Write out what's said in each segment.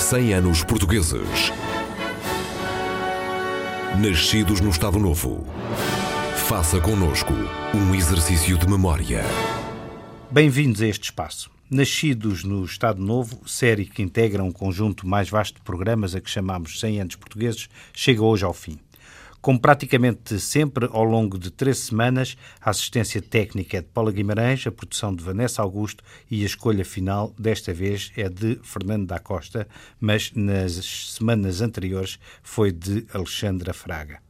100 anos portugueses. Nascidos no Estado Novo. Faça connosco um exercício de memória. Bem-vindos a este espaço. Nascidos no Estado Novo, série que integra um conjunto mais vasto de programas a que chamamos 100 anos portugueses, chega hoje ao fim. Como praticamente sempre, ao longo de três semanas, a assistência técnica é de Paula Guimarães, a produção de Vanessa Augusto e a escolha final, desta vez, é de Fernando da Costa, mas nas semanas anteriores foi de Alexandra Fraga.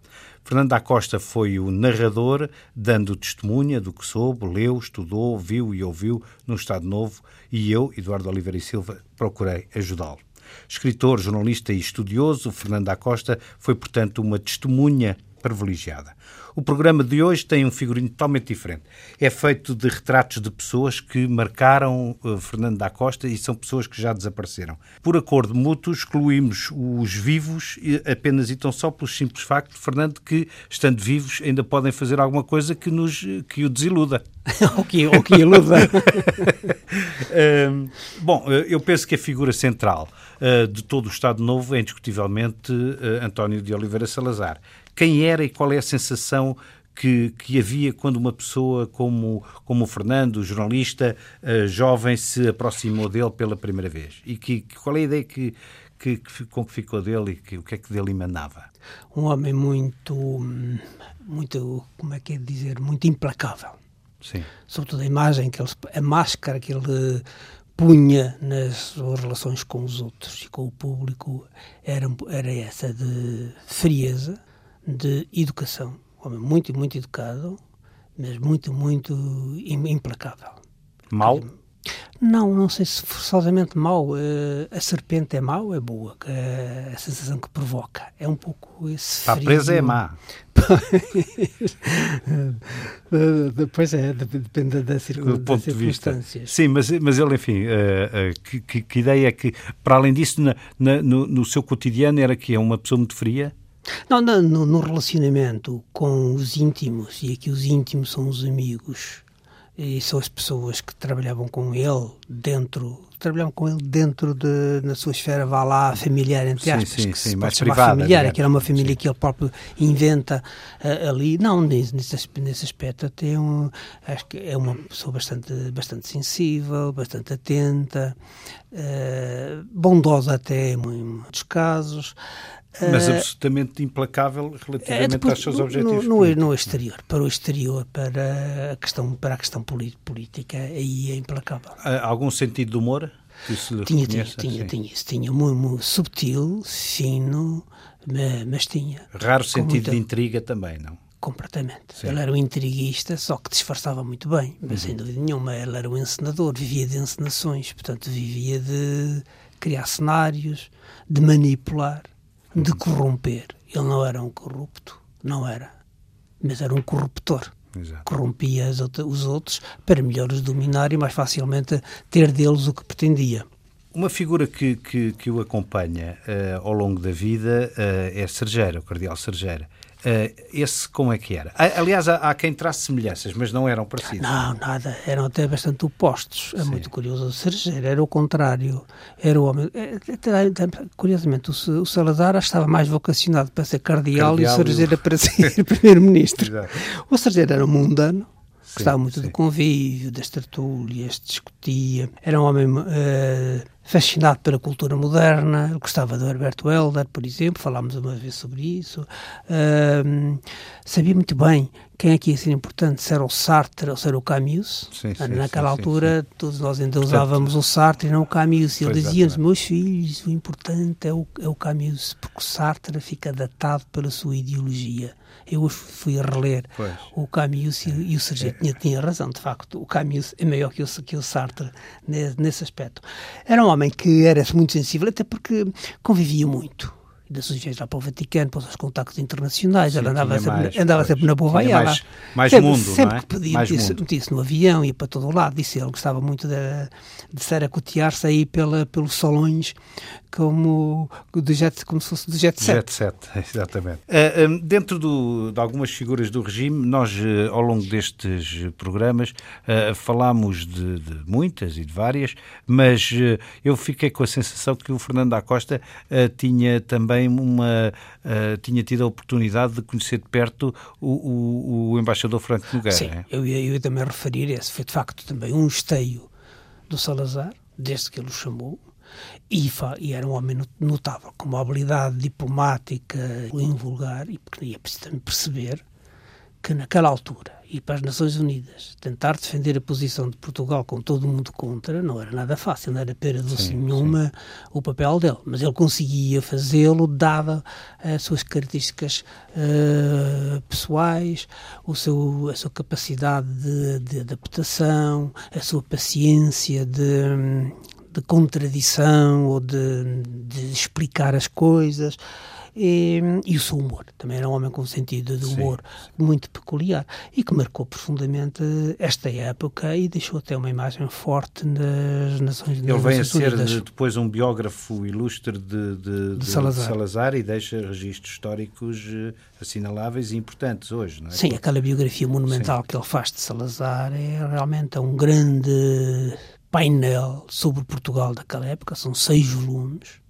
Fernando da Costa foi o narrador, dando testemunha do que soube, leu, estudou, viu e ouviu no Estado Novo, e eu, Eduardo Oliveira e Silva, procurei ajudá-lo. Escritor, jornalista e estudioso, Fernando da Costa foi, portanto, uma testemunha privilegiada. O programa de hoje tem um figurino totalmente diferente. É feito de retratos de pessoas que marcaram uh, Fernando da Costa e são pessoas que já desapareceram. Por acordo mútuo, excluímos os vivos apenas e tão só pelo simples facto Fernando que, estando vivos, ainda podem fazer alguma coisa que, nos, que o desiluda. ou que, ou que iluda. uh, bom, eu penso que a figura central de todo o Estado Novo é indiscutivelmente uh, António de Oliveira Salazar quem era e qual é a sensação que, que havia quando uma pessoa como, como o Fernando, jornalista uh, jovem, se aproximou dele pela primeira vez? E que, qual é a ideia que, que, que, com que ficou dele e que, o que é que dele emanava? Um homem muito, muito, como é que é dizer, muito implacável. Sim. Sobretudo a imagem, que ele, a máscara que ele punha nas suas relações com os outros e com o público era, era essa de frieza, de educação. Um homem muito, muito educado, mas muito, muito implacável. Mau? Não, não sei se forçosamente mau. Uh, a serpente é mau, é boa. Uh, a sensação que provoca. É um pouco esse. Está presa é má. pois é, depende da, circun... das circunstâncias. Sim, mas, mas ele, enfim, uh, que, que, que, ideia é que, para além disso, na, na, no, no seu cotidiano, era que é uma pessoa muito fria? Não, no, no, relacionamento com os íntimos, e aqui os íntimos são os amigos, e são as pessoas que trabalhavam com ele dentro, trabalhavam com ele dentro de, na sua esfera, vá lá, familiar, entre aspas, sim, sim, que sim, mais privada, familiar, digamos. que era uma família Sim. que ele próprio inventa uh, ali. Não, nesse, nesse, nesse aspecto até um, acho que é uma pessoa bastante, bastante sensível, bastante atenta, uh, bondosa até em muitos casos. Mas absolutamente implacável relativamente é, depois, aos seus no- objetivos. No, no, exterior, para o exterior, para a questão, para a questão política, aí é implacável. Há algum sentido de humor? Tinha, tinha, tinha, tinha isso. Tinha muito, muito subtil, fino, ma- mas tinha. Raro sentido de intriga também, não? Completamente. Sim. Ele era um intriguista, só que disfarçava muito bem, mas Uhum. sem dúvida nenhuma. Ele era um encenador, vivia de encenações, portanto, vivia de criar cenários, de manipular. De corromper. Ele não era um corrupto, não era, mas era um corruptor. Exato. Corrompia os outros para melhor os dominar e mais facilmente ter deles o que pretendia. Uma figura que, que, que o acompanha eh, ao longo da vida eh, é Sergeira, o Cardeal Sergeira. Eh, esse como é que era? Aliás, há, quem trace semelhanças, mas não eram parecidos. Não, nada, eram até bastante opostos. É Sim. muito curioso. O Sergeira era o contrário. Era o homem. até- até- Curiosamente, o, Salazar estava mais vocacionado para ser cardeal, Cardeal e e o Sergeira para ser primeiro-ministro. O Sergeira era um mundano. Sim, Gostava muito sim. do convívio, das tertúlias, discutia. Era um homem eh, fascinado pela cultura moderna. Gostava do Alberto Helder, por exemplo. Falámos uma vez sobre isso. Ahm, sabia muito bem quem é que ia ser importante, se era o Sartre ou se era o Camus. Sim, sim, Naquela sim, altura, todos nós ainda usávamos o Sartre e não o Camus. E ele Pois, dizia-nos, exatamente. meus filhos, o importante é o, é o Camus, porque o Sartre fica datado pela sua ideologia. Eu hoje fui a reler Pois. o Camus e, e o Sergio tinha, tinha razão, de facto. O Camus é maior que o, que o Sartre nesse, aspecto. Era um homem que era muito sensível, até porque convivia muito. ainda sujeito lá para o Vaticano, para os seus contactos internacionais, Sim, ela andava, sempre, mais, andava sempre na boa mais- mais sempre, mundo, sempre é? que podia, disse, disse no avião, ia para todo o lado, disse ele gostava muito de, de ser acotear-se aí pela, pelos salões como, do jet, como se fosse do jet set. Jet set, exatamente. Ah, hum, dentro do- de algumas figuras do regime, nós, eh, ao longo destes programas, ah, falámos de, de muitas e de várias, mas eu fiquei com a sensação que o Fernando da Costa ah, tinha também uma. ah, tinha tido a oportunidade de conhecer de perto o, o- o embaixador Franco Nogueira. Sim, é? eu ia, eu ia também referir, esse foi de facto também um esteio do Salazar, desde que ele o chamou, e, e era um homem not- notável, com uma habilidade diplomática invulgar, e porque é preciso também perceber que naquela altura, ir para as Nações Unidas, tentar defender a posição de Portugal com todo mundo contra, não era nada fácil, não era pera doce Sim, nenhuma o papel dele, mas ele conseguia fazê-lo, dada as suas características eh, pessoais, o seu, a sua capacidade de, de adaptação, a sua paciência de, de contradição ou de, de explicar as coisas. E, e o seu humor, também era um homem com um sentido de Sim, humor muito peculiar e que marcou profundamente esta época e deixou até uma imagem forte nas Nações Ele nas vem a ser Unidas. de- depois um biógrafo ilustre de, de- de Salazar. Salazar e deixa registros históricos eh, assinaláveis e importantes hoje, não é? Sim, aquela biografia monumental que ele faz de Salazar é realmente um grande painel sobre Portugal daquela época, são seis volumes,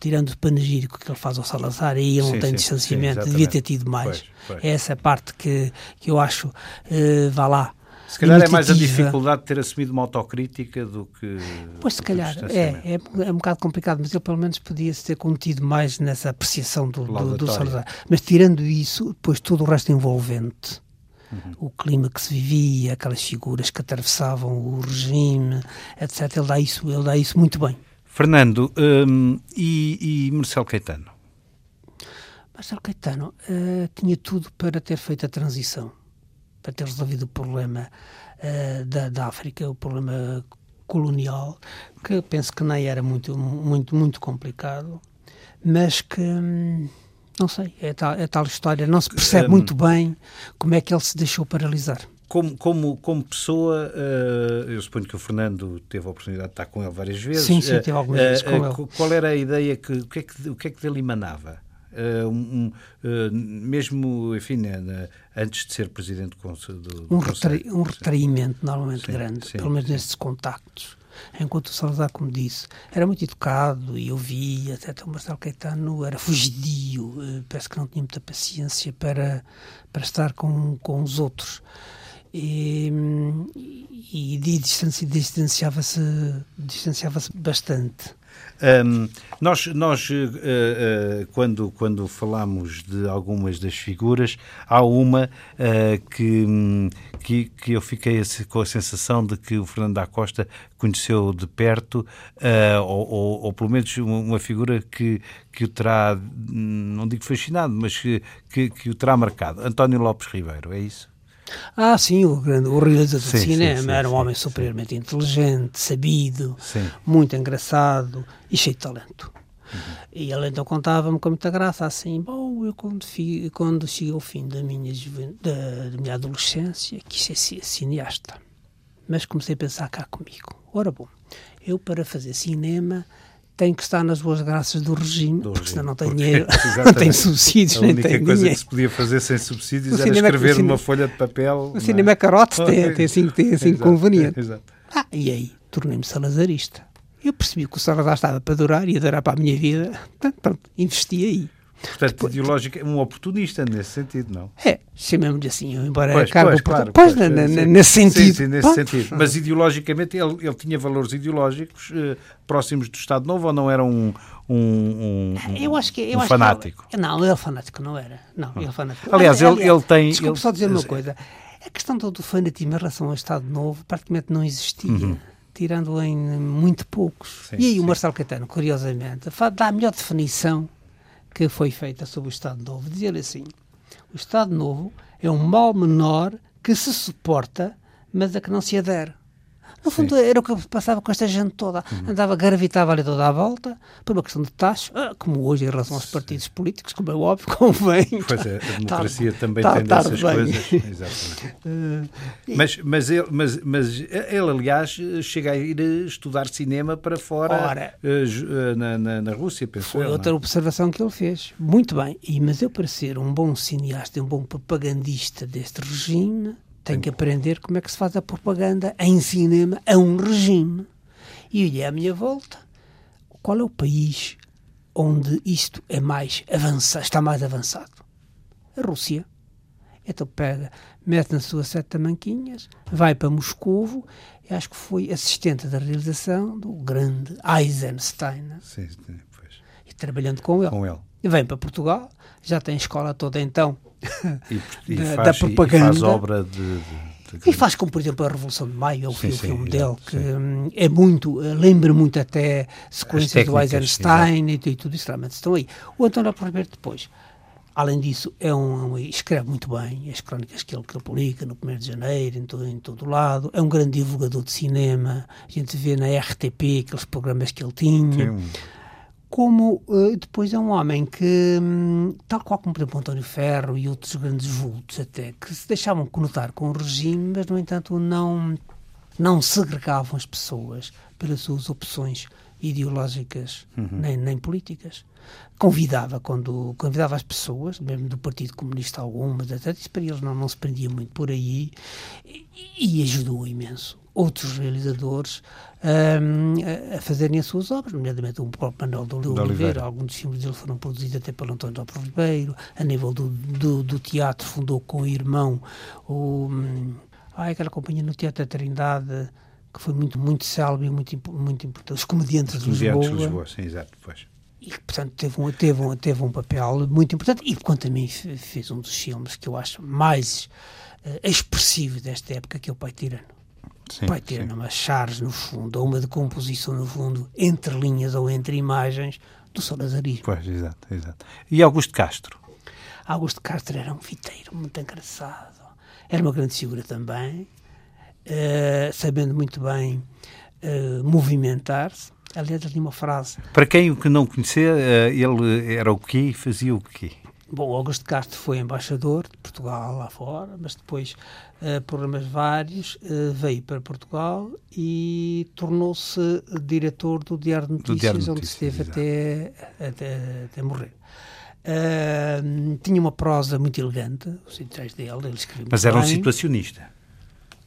tirando o panegírico que ele faz ao Salazar, aí ele não tem sim, distanciamento, sim, devia ter tido mais. Pois, pois. É essa parte que, que eu acho, eh, vá lá, Se calhar é mais a dificuldade de ter assumido uma autocrítica do que. Pois se calhar, é, é, é um bocado complicado, mas ele pelo menos podia-se ter contido mais nessa apreciação do, do, do. Salazar. Mas tirando isso, depois todo o resto envolvente, Uhum. o clima que se vivia, aquelas figuras que atravessavam o regime, etc., ele dá isso, ele dá isso muito bem. Fernando, hum, e, e Marcelo Caetano? Marcelo Caetano eh, tinha tudo para ter feito a transição, para ter resolvido o problema eh, da, da África, o problema colonial, que penso que nem era muito, muito, muito complicado, mas que, hum, não sei, é tal, é tal história, não se percebe Hum. muito bem como é que ele se deixou paralisar. Como, como, como pessoa, eh, eu suponho que o Fernando teve a oportunidade de estar com ele várias vezes. Sim, sim, tive algumas eh, vezes com eh, ele. qu- Qual era a ideia que o que é que, o que, é que dele emanava? Eh, um- eh, mesmo, enfim, né, na- antes de ser presidente do Conselho. Do, um, retrai- um retraimento normalmente Sim, grande, sim, pelo menos sim. nesses contactos. Enquanto o Salazar, como disse, era muito educado e ouvia, até o Marcelo Caetano era fugidio, eh, parece que não tinha muita paciência para, para estar com, com os outros. E, hum, e, e distanci- distanciava-se distanciava-se bastante. Hum, nós, nós eh, eh, quando, quando falamos de algumas das figuras, há uma eh, que, que, que eu fiquei com a sensação de que o Fernando da Costa conheceu de perto, ou, ou, ou pelo menos uma, figura que, que o terá, não digo fascinado, mas que, que, que o terá marcado. António Lopes Ribeiro, é isso? Ah, sim, o, grande, o realizador Sim, de cinema sim, sim, era um homem superiormente inteligente, sabido, muito engraçado e cheio de talento. Uhum. E ele então contava-me com muita graça assim: Bom, eu quando, fi, quando cheguei ao fim da minha, da, da minha adolescência quis ser ci- cineasta. Mas comecei a pensar cá comigo: Ora bom, eu para fazer cinema tenho que estar nas boas graças do regime, Do porque senão não porque- dinheiro, não tenho subsídios, A nem única tenho coisa dinheiro. que se podia fazer sem subsídios O era cinema- escrever numa folha de papel. O cinema é carote, tem, tem assim, tem assim Exato, conveniente. Exato. Ah, e aí tornei-me salazarista. Eu percebi que o Salazar estava para durar, ia durar para a minha vida. Portanto, pronto, investi aí. Portanto, ideológico, um oportunista nesse sentido, não? É, chamemos-lhe assim, embora Pois, cargo pois, por- claro, pois, pois, na- na- nesse sentido. Sim, sim, nesse sentido. Mas ideologicamente ele, ele tinha valores ideológicos eh, próximos do Estado Novo ou não era um, um, um, Eu acho que, eu um acho fanático? Que ele, não, ele fanático não era. Não, ele fanático. Aliás, ele- ele tem- Desculpe ele- só dizer uma coisa. A questão do, do fanatismo em relação ao Estado Novo praticamente não existia. Tirando em muito poucos. Sim, e aí o Marcelo Caetano, curiosamente, dá a melhor definição que foi feita sobre o Estado Novo. Dizia-lhe assim: o Estado Novo é um mal menor que se suporta, mas a que não se adere. No fundo, Sim. era o que passava com esta gente toda. Uhum. Andava, gravitava ali toda à volta, por uma questão de taxa, ah, como hoje em relação aos partidos políticos, como é óbvio, convém. Pois é, a democracia também tem dessas coisas. Exatamente. Uh, mas, mas, ele, mas, mas ele, aliás, chega a ir estudar cinema para fora Ora, uh, na, na, na, Rússia, pensou Foi outra não? observação que ele fez. Muito bem, e, mas eu, para ser um bom cineasta e um bom propagandista deste regime tem que aprender como é que se faz a propaganda em cinema a um regime. E olhei à minha volta, qual é o país onde isto é mais avançado, está mais avançado? A Rússia. Então pega, mete na sua sete manquinhas, vai para Moscovo, e acho que foi assistente da realização do grande Eisenstein. Sim, sim, pois. E trabalhando com ele. Com ele. E vem para Portugal, já tem a escola toda então e, e da, faz, da, propaganda. E faz obra de, E faz como, por exemplo, a Revolução de Maio, o sim, filme dele, que sim. é muito, eh, lembra muito até sequências do Eisenstein e, e, tudo isso, realmente estão aí. O António Roberto depois. Além disso, é um, escreve muito bem as crónicas que ele, que ele publica no 1 de janeiro, em todo, em todo lado. É um grande divulgador de cinema. A gente vê na RTP aqueles programas que ele tinha. Sim como uh, depois é um homem que, um, tal qual como por exemplo António Ferro e outros grandes vultos até, que se deixavam conotar com o regime, mas no entanto não, não segregavam as pessoas pelas suas opções ideológicas uhum. nem, nem políticas. Convidava, quando convidava as pessoas, mesmo do Partido Comunista algumas, até isso para eles não, não se prendia muito por aí, e, e ajudou imenso outros realizadores um, a fazerem as suas obras, nomeadamente o próprio Manuel de Oliveira, Oliveira. alguns dos filmes dele foram produzidos até pelo António Lopes Ribeiro, a nível do, do, do, teatro fundou com o irmão o, ah, aquela companhia no Teatro da Trindade que foi muito, muito célebre e muito, muito importante, os Comediantes, os comediantes de Lisboa. de Lisboa, sim, exato, pois. E, portanto, teve um, teve, um, teve um papel muito importante e, quanto a mim, fez um dos filmes que eu acho mais uh, expressivo desta época, que é o Pai Tirano. Sim, vai ter sim. umas chaves no fundo, ou uma decomposição no fundo, entre linhas ou entre imagens, do salazarismo. Pois, exato, exato. E Augusto Castro? Augusto Castro era um fiteiro muito engraçado. Era uma grande figura também, uh, sabendo muito bem uh, movimentar-se. Aliás, tinha uma frase. Para quem o que não conhecia, uh, ele era o quê e fazia o quê? Bom, Augusto Castro foi embaixador de Portugal lá fora, mas depois, uh, problemas vários, uh, veio para Portugal e tornou-se diretor do Diário de Notícias, Diário de Notícias onde esteve até, até, até, morrer. Uh, tinha uma prosa muito elegante, os editais dele, ele escrevia Mas era um situacionista.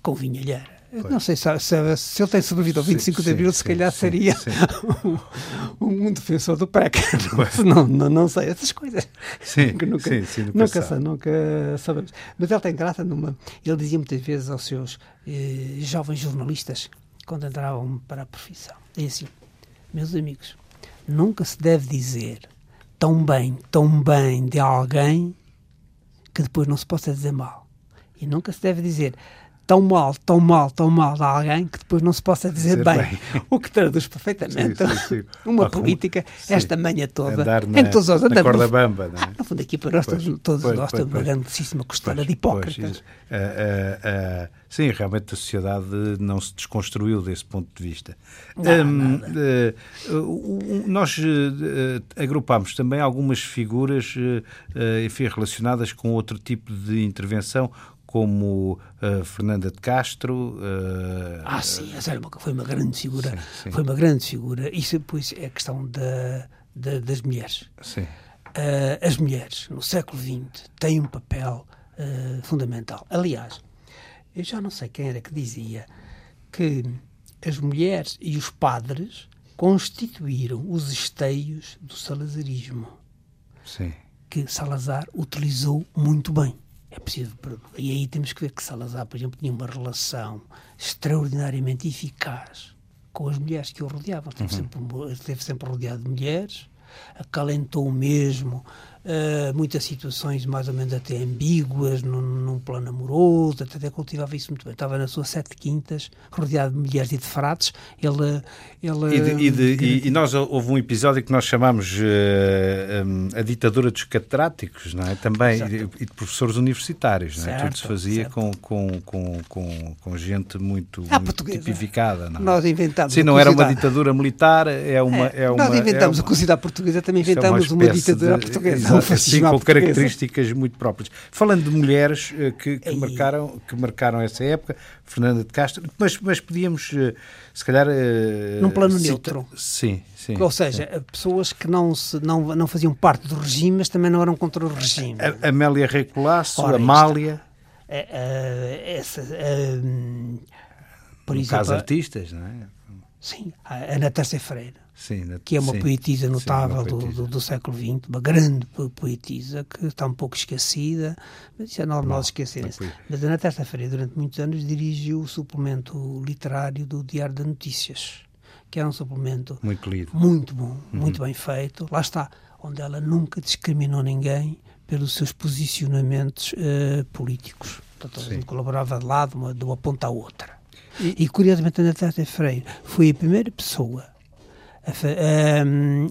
Convinha-lhe era. Não sei se, se, se, ele tem sobrevivido ao 25 sim, de Abril, sim, se calhar sim, seria um, um, defensor do PREC. não, não, não sei, essas coisas. Sim, sim, nunca, nunca, sabe. nunca sabemos. Mas ele tem graça numa. Ele dizia muitas vezes aos seus eh, jovens jornalistas, quando entravam para a profissão: é assim, meus amigos, nunca se deve dizer tão bem, tão bem de alguém que depois não se possa dizer mal. E nunca se deve dizer tão mal, tão mal, tão mal de alguém que depois não se possa dizer, dizer bem. bem. O que traduz perfeitamente sim, sim, sim. uma política, esta manhã toda, na, em todos os na corda bamba. Não é? ah, no fundo, aqui para nós, pois, todos pois, nós, temos uma grandíssima costela de hipócritas. Uh, uh, uh, sim, realmente a sociedade não se desconstruiu desse ponto de vista. Não, um, nós agrupámos também algumas figuras enfim, relacionadas com outro tipo de intervenção, como uh, Fernanda de Castro. Uh, ah, sim, essa uma, foi uma grande figura. Sim, sim. Foi uma grande figura. Isso depois é a questão da, da, das mulheres. Sim. Uh, as mulheres, no século XX, têm um papel fundamental. Aliás, eu já não sei quem era que dizia que as mulheres e os padres constituíram os esteios do salazarismo. Sim. Que Salazar utilizou muito bem. É preciso. E aí temos que ver que Salazar, por exemplo, tinha uma relação extraordinariamente eficaz com as mulheres que o rodeavam. Esteve, uhum. sempre, esteve sempre rodeado de mulheres, acalentou mesmo uh, muitas situações mais ou menos até ambíguas, num, num, plano amoroso, até cultivava isso muito bem. Estava na sua sete quintas, rodeado de mulheres e de frates. Ele, ele, e, de, e, de, e, e nós houve um episódio que nós chamámos uh, um, a ditadura dos catedráticos, não é? Também, e, de professores universitários, não é? Certo, Tudo se fazia com, com, com, com, com gente muito, ah, muito tipificada. Não é? Nós inventámos. Sim, não era uma ditadura militar, é uma. É, é uma nós inventámos é uma, a comunidade portuguesa, também inventámos é uma, uma ditadura de, portuguesa assim, com características muito próprias. Falando de mulheres uh, que, que marcaram, que marcaram essa época, Fernanda de Castro, mas, mas podíamos, uh, se calhar. Uh, Num plano cita... neutro. Sim, sim. Ou seja, sim. pessoas que não, se, não, não faziam parte do regime, mas também não eram contra o regime. A, Amélia Recolasso, Amália. É, é, essa, por no exemplo, caso artistas, não é? Sim, a Ana. Sim, que é uma sim, poetisa notável sim, uma poetisa. Do, do, do, século XX, uma grande poetisa que está um pouco esquecida, mas isso é normal não, esquecer isso. Mas na terça-feira, durante muitos anos, dirigiu o suplemento literário do Diário de Notícias, que era um suplemento muito, lido. muito bom, uhum. muito bem feito. Lá está, onde ela nunca discriminou ninguém pelos seus posicionamentos uh, políticos. Portanto, colaborava de lado, de uma ponta à outra. E, e curiosamente, a Natália Freire foi a primeira pessoa a, a,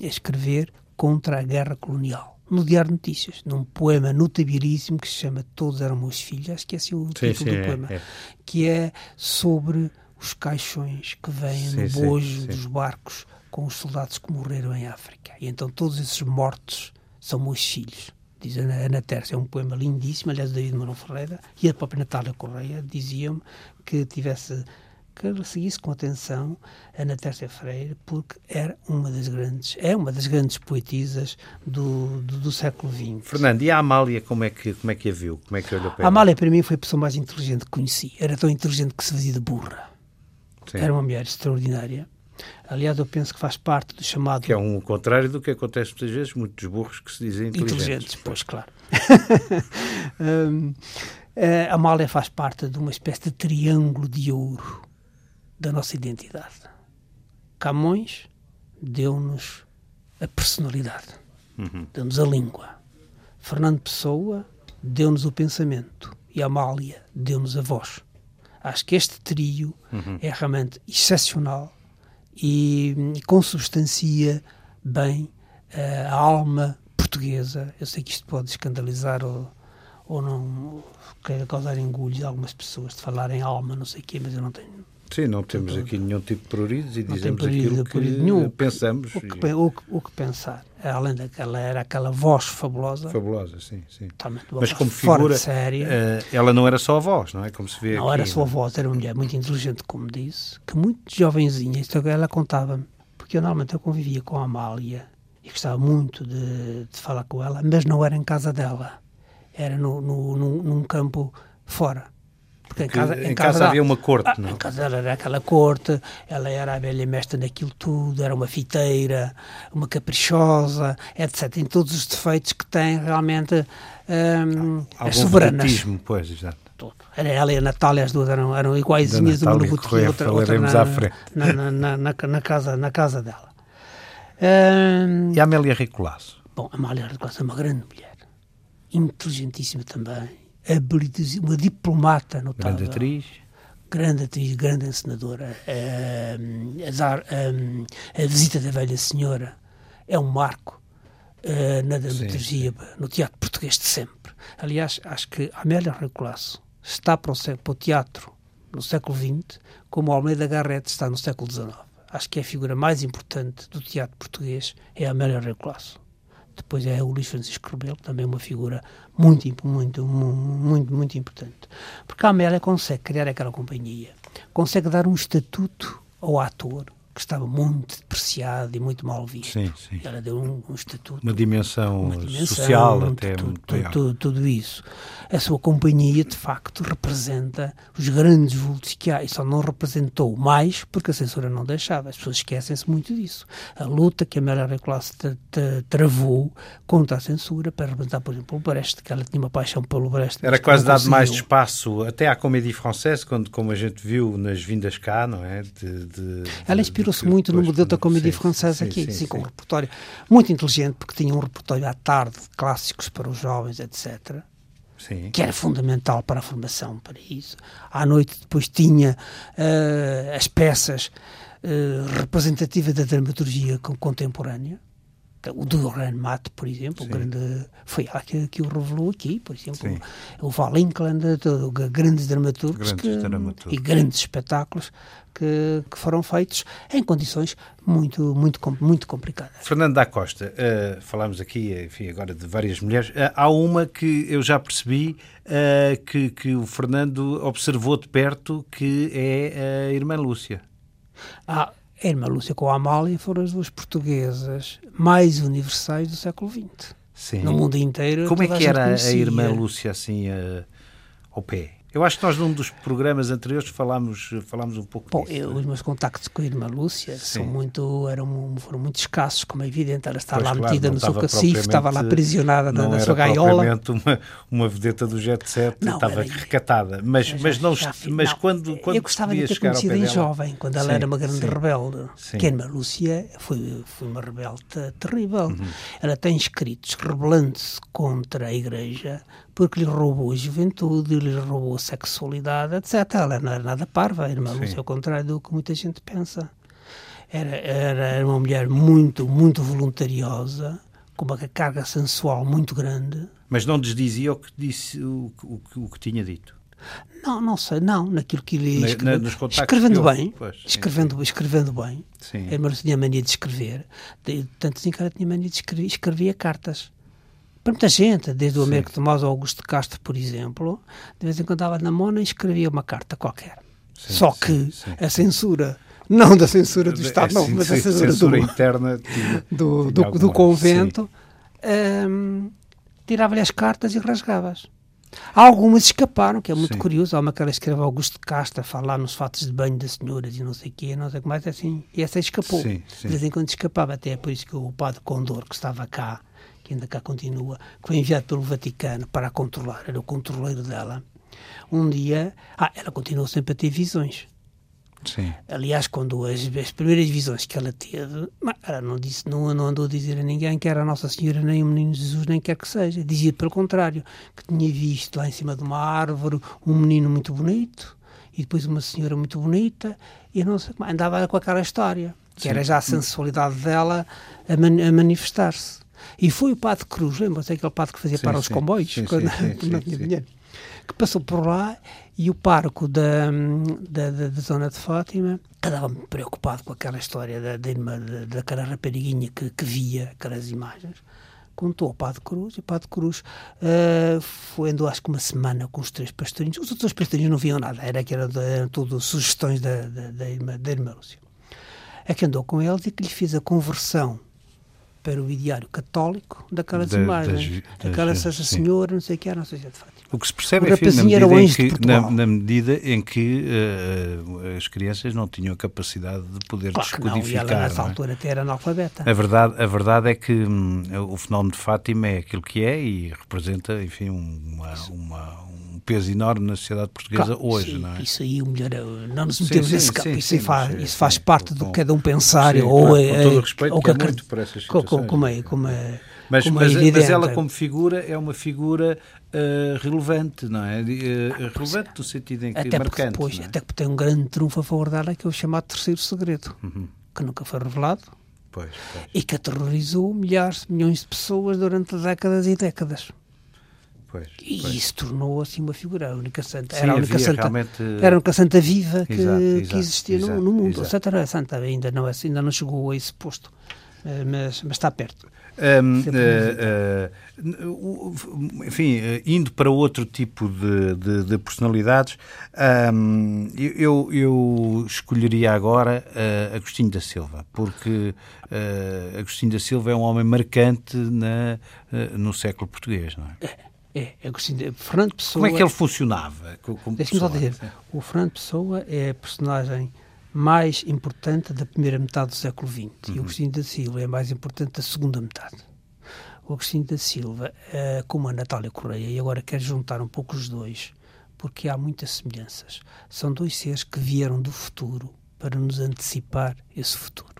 a escrever contra a guerra colonial no Diário de Notícias, num poema notabilíssimo que se chama Todos eram meus filhos, acho que é assim o sim, título sim, do é, poema, é. que é sobre os caixões que vêm sim, no bojo dos barcos com os soldados que morreram em África. E então todos esses mortos são meus filhos. Diz a Ana Tércia, é um poema lindíssimo, aliás, David Mourão Ferreira, e a própria Natália Correia diziam que tivesse que seguisse com atenção Ana Tércia Freire, porque era uma das grandes, é uma das grandes poetisas do, do, do, século XX. Fernando, e a Amália, como é que, como é que a viu? Como é que olhou para A Amália, para mim, foi a pessoa mais inteligente que conheci. Era tão inteligente que se fazia de burra. Sim. Era uma mulher extraordinária. Aliás, eu penso que faz parte do chamado. Que é um contrário do que acontece muitas vezes, muitos burros que se dizem inteligentes. Inteligentes, pois, claro. um, a Amália faz parte de uma espécie de triângulo de ouro da nossa identidade. Camões deu-nos a personalidade, uhum. deu-nos a língua. Fernando Pessoa deu-nos o pensamento e Amália deu-nos a voz. Acho que este trio uhum. é realmente excepcional e, e consubstancia bem uh, a alma portuguesa. Eu sei que isto pode escandalizar ou, ou não queira causar engulho a algumas pessoas de falar em alma, não sei o quê, mas eu não tenho Sim, não temos aqui nenhum tipo de pruridos e dizemos aquilo que nenhum. pensamos. O que, o, que, o que, pensar. Além daquela, era aquela voz fabulosa. Fabulosa, sim, sim. Mas como figura, séria. Uh, ela não era só a voz, não é? Como se vê Não aqui, era só a voz, era uma mulher muito inteligente, como disse, que muito jovenzinha, isto ela contava-me, porque eu normalmente eu convivia com a Amália e gostava muito de, de falar com ela, mas não era em casa dela, era no, no, num, num campo fora porque em casa, em, em casa, casa havia uma corte, ah, não? Em casa era aquela corte, ela era a velha mestra naquilo tudo, era uma fiteira, uma caprichosa, etc. Tem todos os defeitos que tem realmente um, as soberanas. pois, exato. Era ela e a Natália, as duas eram, eram iguaizinhas, uma no botequim, outra, outra na, na, na, na, casa, na casa dela. Um, e a Amélia Ricolasso? Bom, a Amélia Ricolasso é uma grande mulher, inteligentíssima também, uma diplomata notável. Grande atriz. Grande atriz, grande encenadora. Uh, a, a, Visita da Velha Senhora é um marco uh, na dramaturgia, no teatro português de sempre. Aliás, acho que Amélia Recolasso está para o, teatro no século XX como Almeida Garrett está no século XIX. Acho que a figura mais importante do teatro português é a Amélia Recolasso. Depois é o Luís Francisco Rebelo, também uma figura muito, muito, muito, muito importante. Porque a Amélia consegue criar aquela companhia, consegue dar um estatuto ao ator, que estava muito depreciado e muito mal visto. Sim, sim. Ela deu um, um estatuto. Uma dimensão, uma dimensão social até. Tudo, tudo, tudo, tudo, isso. A sua companhia, de facto, representa os grandes vultos que há. E só não representou mais porque a censura não deixava. As pessoas esquecem-se muito disso. A luta que a Amélia Reclasse travou contra a censura para representar, por exemplo, o Brecht, que ela tinha uma paixão pelo Brecht. Era quase dado mais espaço até à comédie française, quando, como a gente viu nas vindas cá, não é? De, de, ela inspirou inspirou-se muito no modelo da comédia sim, francesa sim, aqui, sim, assim, com um repertório muito inteligente, porque tinha um repertório à tarde de clássicos para os jovens, etc. Sim. que era fundamental para a formação, para isso. À noite depois tinha uh, as peças uh, representativas da dramaturgia contemporânea, o Duran Matt, por exemplo, grande, foi ela que, que o revelou aqui, por exemplo, Sim. o Val Inkland, grandes dramaturgos, grandes que, dramaturgos. e grandes espetáculos que, que, foram feitos em condições muito, muito, muito complicadas. Fernando da Costa, uh, falamos aqui, enfim, agora de várias mulheres. Uh, há uma que eu já percebi uh, que, que o Fernando observou de perto, que é a irmã Lúcia. Ah, irmã Lúcia com a Amália foram as duas portuguesas mais universais do século XX. Sim. No mundo inteiro. Como é que a era a irmã Lúcia assim uh, ao pé? Eu acho que nós num dos programas anteriores falámos, falámos um pouco Bom, disso. Eu, os meus contactos com a irmã Lúcia são muito, eram, foram muito escassos, como é evidente. Ela estava lá claro, metida no seu cacifo, estava lá aprisionada na, na sua gaiola. Não era uma, uma vedeta do Jet Set, não, estava recatada. Mas, já, mas, não, já, mas não, quando, quando Eu gostava de ter conhecido em jovem, quando ela sim, era uma grande sim, rebelde. Sim. Que a irmã Lúcia foi, foi uma rebelde terrível. Uhum. Ela tem escritos rebelando-se contra a Igreja, porque lhe roubou a juventude, lhe roubou a sexualidade, etc. Ela não era nada parva, era uma Lúcia ao contrário do que muita gente pensa. Era, era uma mulher muito, muito voluntariosa, com uma carga sensual muito grande. Mas não desdizia o que, disse, o, o, o que tinha dito? Não, não sei, não, naquilo que ele escreve, escrevendo bem, pois, escrevendo, sim. escrevendo bem. A irmã tinha mania de escrever, tanto assim que ela tinha mania de escrever, escrevia cartas para muita gente, desde o Américo Tomás ao Augusto Castro, por exemplo, de vez em quando estava na mona e escrevia uma carta qualquer. Sim, Só que sim, a censura, não da censura do Estado, não, mas a censura, censura do, interna tinha, do, do, do, convento, um, tirava-lhe as cartas e rasgava-as. Algumas escaparam, que é muito curioso. Há uma que ela escreve Augusto Castro a falar nos fatos de banho das senhoras e não sei o quê, não sei o que mais, assim. E essa escapou. Sim, sim. De vez em quando escapava, até é por isso que o padre Condor, que estava cá, que ainda cá continua, que foi enviado pelo Vaticano para a controlar, era o controleiro dela. Um dia, ah, ela continuou sempre a ter visões. Sim. Aliás, quando as, as, primeiras visões que ela teve, ela não, disse, não, não andou a dizer a ninguém que era a Nossa Senhora, nem o Menino Jesus, nem quer que seja. Dizia pelo contrário, que tinha visto lá em cima de uma árvore um menino muito bonito e depois uma senhora muito bonita e não sei andava com aquela história, que Sim. era já a sensualidade dela a, man, a manifestar-se. E foi o Padre Cruz, lembra-se aquele padre que fazia sim, para os comboios, sim, quando sim, não tinha dinheiro, que passou por lá e o parco da, da, da, da zona de Fátima estava preocupado com aquela história da, da, daquela rapariguinha que, que via aquelas imagens contou ao Padre Cruz e o Padre Cruz uh, foi, andou acho que uma semana com os três pastorinhos. Os outros pastorinhos não viam nada, era que era, eram tudo sugestões da, da, da, irmã, da irmã Lúcia. É que andou com eles e que lhe fez a conversão para o ideário católico daquelas imagens. Das, Aquela das, Santa Senhora, não sei o que era, não sei se é de Fátima. O que se percebe é que, na medida, em que, na, na medida em que uh, as crianças não tinham a capacidade de poder claro descodificar. Não, e ela nessa é? altura até era analfabeta. A verdade, a verdade é que hum, o fenómeno de Fátima é aquilo que é e representa, enfim, uma, uma, peso enorme na sociedade portuguesa claro, hoje, sim, não é? Isso aí, o melhor, é não nos metemos sim, nesse campo, sim, isso, faz, isso faz parte do que cada um pensar, ou, é, com todo o respeito, ou que, que muito por essas situações. Como é, como é, mas, como é mas, é mas ela como figura é uma figura uh, relevante, não é? Uh, relevante no sentido em que até marcante. Depois, é? Até porque tem um grande trunfo a favor dela, que é o chamado terceiro segredo, uhum. que nunca foi revelado. Pois, pois. E que aterrorizou milhares, milhões de pessoas durante décadas e décadas. Pois, e pois. isso tornou assim uma figura, a única santa. Sim, era a única santa, realmente... era a única santa viva que, exato, exato, que existia exato, no, no, mundo. A Santa era santa, ainda não, é, ainda não chegou a esse posto, eh, mas, mas está perto. Um, uh, uh, enfim, indo para outro tipo de, de, de personalidades, um, eu, eu escolheria agora uh, Agostinho da Silva, porque Agostinho da Silva é um homem marcante na, no século português, não é? É é, Agostinho, Fernando Pessoa... Como é que ele funcionava? Deixa-me só dizer, o Fernando Pessoa é a personagem mais importante da primeira metade do século XX uhum. e o Agostinho da Silva é a mais importante da segunda metade. O Agostinho da Silva, uh, como a Natália Correia, e agora quero juntar um pouco os dois, porque há muitas semelhanças. São dois seres que vieram do futuro para nos antecipar esse futuro.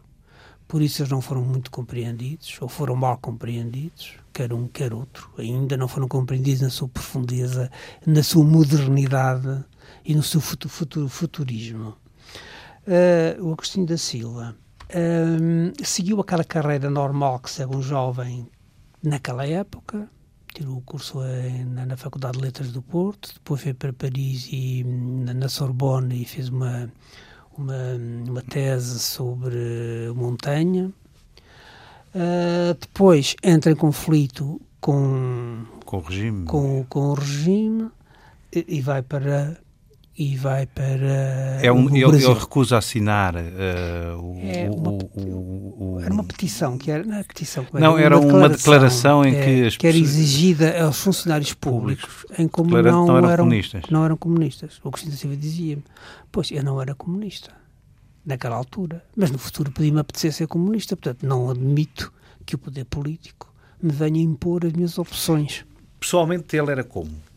Por isso eles não foram muito compreendidos, ou foram mal compreendidos, quer um, quer outro. Ainda não foram compreendidos na sua profundeza, na sua modernidade e no seu futuro, futurismo. Uh, o Agostinho da Silva uh, seguiu aquela carreira normal que segue um jovem naquela época, tirou o curso na, na, Faculdade de Letras do Porto, depois foi para Paris e na, na Sorbonne e fez uma uma, uma tese sobre montanha. Uh, depois entra em conflito com, com o regime, com, com o regime e, e vai para e vai para é um, ele, ele, recusa assinar uh, o, é uma, o, o, era uma petição que era, não era petição não era, uma, uma declaração, em é, que as que era exigida aos funcionários públicos, públicos em como não, não, eram, eram comunistas. não eram comunistas. O Cristina Silva dizia pois eu não era comunista naquela altura mas no futuro podia-me apetecer ser comunista portanto não admito que o poder político me venha impor as minhas opções. Pessoalmente ele era como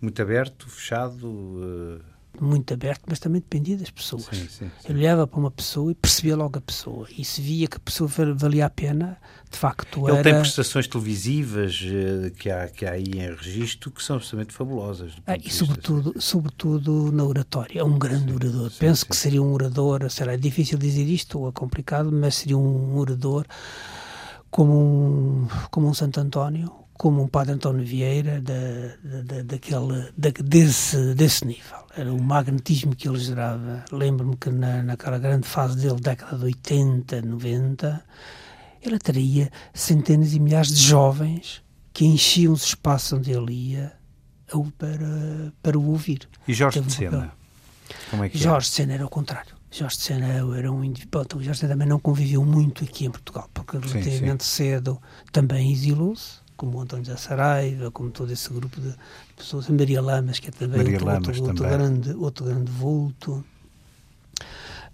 muito aberto, fechado? Uh... Muito aberto, mas também dependia das pessoas. Sim, sim, sim. Eu olhava para uma pessoa e percebia logo a pessoa. E se via que a pessoa valia a pena, de facto Ele era... tem prestações televisivas uh, que, há, que há aí em registro que são absolutamente fabulosas. Ah, e sobretudo, sobretudo na oratória. É um grande orador. Penso que seria um orador, será é difícil dizer isto, ou é complicado, mas seria um orador como um, como um Santo António, como um padre António Vieira da, da, daquele, da, desse, desse nível. Era o magnetismo que ele gerava. Lembro-me que na, naquela grande fase dele, década de 80, 90, ele atraía centenas e milhares de jovens que enchiam os espaços onde ele ia para, para o ouvir. E Jorge de Sena? Como é que Jorge de Sena era o contrário. Jorge de Sena era um indivíduo. Jorge de Sena também não conviveu muito aqui em Portugal, porque relativamente cedo também exilou-se como o António José Saraiva, como todo esse grupo de pessoas, a Maria Lamas, que é também, outro, outro, também. outro, grande, outro grande vulto,